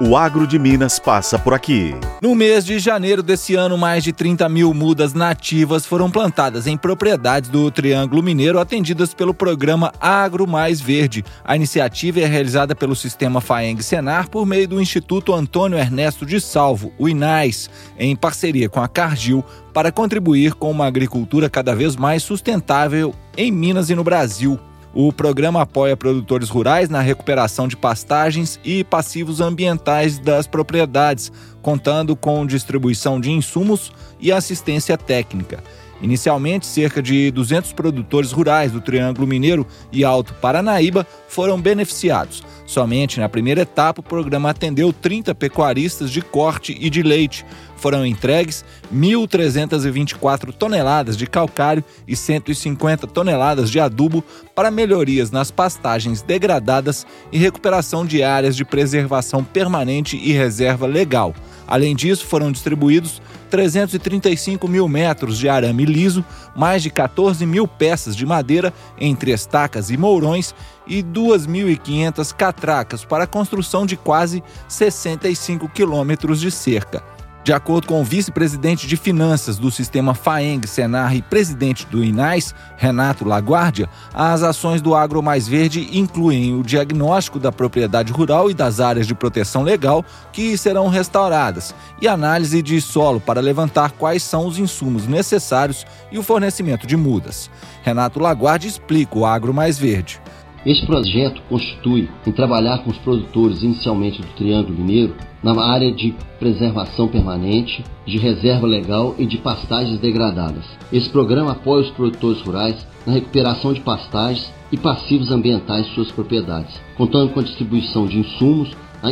O agro de Minas passa por aqui. No mês de janeiro desse ano, mais de 30 mil mudas nativas foram plantadas em propriedades do Triângulo Mineiro atendidas pelo programa Agro Mais Verde. A iniciativa é realizada pelo Sistema Faeng Senar por meio do Instituto Antônio Ernesto de Salvo, o INAIS, em parceria com a Cargill, para contribuir com uma agricultura cada vez mais sustentável em Minas e no Brasil. O programa apoia produtores rurais na recuperação de pastagens e passivos ambientais das propriedades, contando com distribuição de insumos e assistência técnica. Inicialmente, cerca de 200 produtores rurais do Triângulo Mineiro e Alto Paranaíba foram beneficiados. Somente na primeira etapa, o programa atendeu 30 pecuaristas de corte e de leite. Foram entregues 1.324 toneladas de calcário e 150 toneladas de adubo para melhorias nas pastagens degradadas e recuperação de áreas de preservação permanente e reserva legal. Além disso, foram distribuídos 335 mil metros de arame liso, mais de 14 mil peças de madeira entre estacas e mourões e 2.500 catracas para a construção de quase 65 quilômetros de cerca. De acordo com o vice-presidente de finanças do sistema FAENG Senar e presidente do INAIS, Renato Laguardia, as ações do Agro Mais Verde incluem o diagnóstico da propriedade rural e das áreas de proteção legal que serão restauradas e análise de solo para levantar quais são os insumos necessários e o fornecimento de mudas. Renato Laguardia explica o Agro Mais Verde. Este projeto constitui em trabalhar com os produtores inicialmente do Triângulo Mineiro na área de preservação permanente, de reserva legal e de pastagens degradadas. Esse programa apoia os produtores rurais na recuperação de pastagens e passivos ambientais de suas propriedades, contando com a distribuição de insumos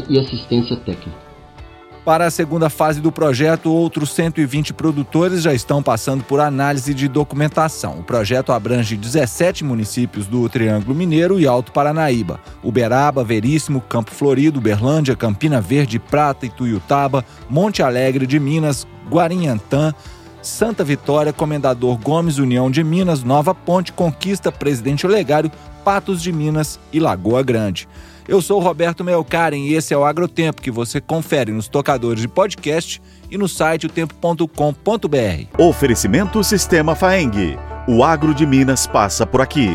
e assistência técnica. Para a segunda fase do projeto, outros 120 produtores já estão passando por análise de documentação. O projeto abrange 17 municípios do Triângulo Mineiro e Alto Paranaíba: Uberaba, Veríssimo, Campo Florido, Berlândia, Campina Verde, Prata, Ituiutaba, Monte Alegre de Minas, Guarinhantã, Santa Vitória, Comendador Gomes, União de Minas, Nova Ponte, Conquista, Presidente Olegário, Patos de Minas e Lagoa Grande. Eu sou Roberto Melkaren e esse é o Agrotempo que você confere nos tocadores de podcast e no site otempo.com.br. Oferecimento Sistema Faeng. O agro de Minas passa por aqui.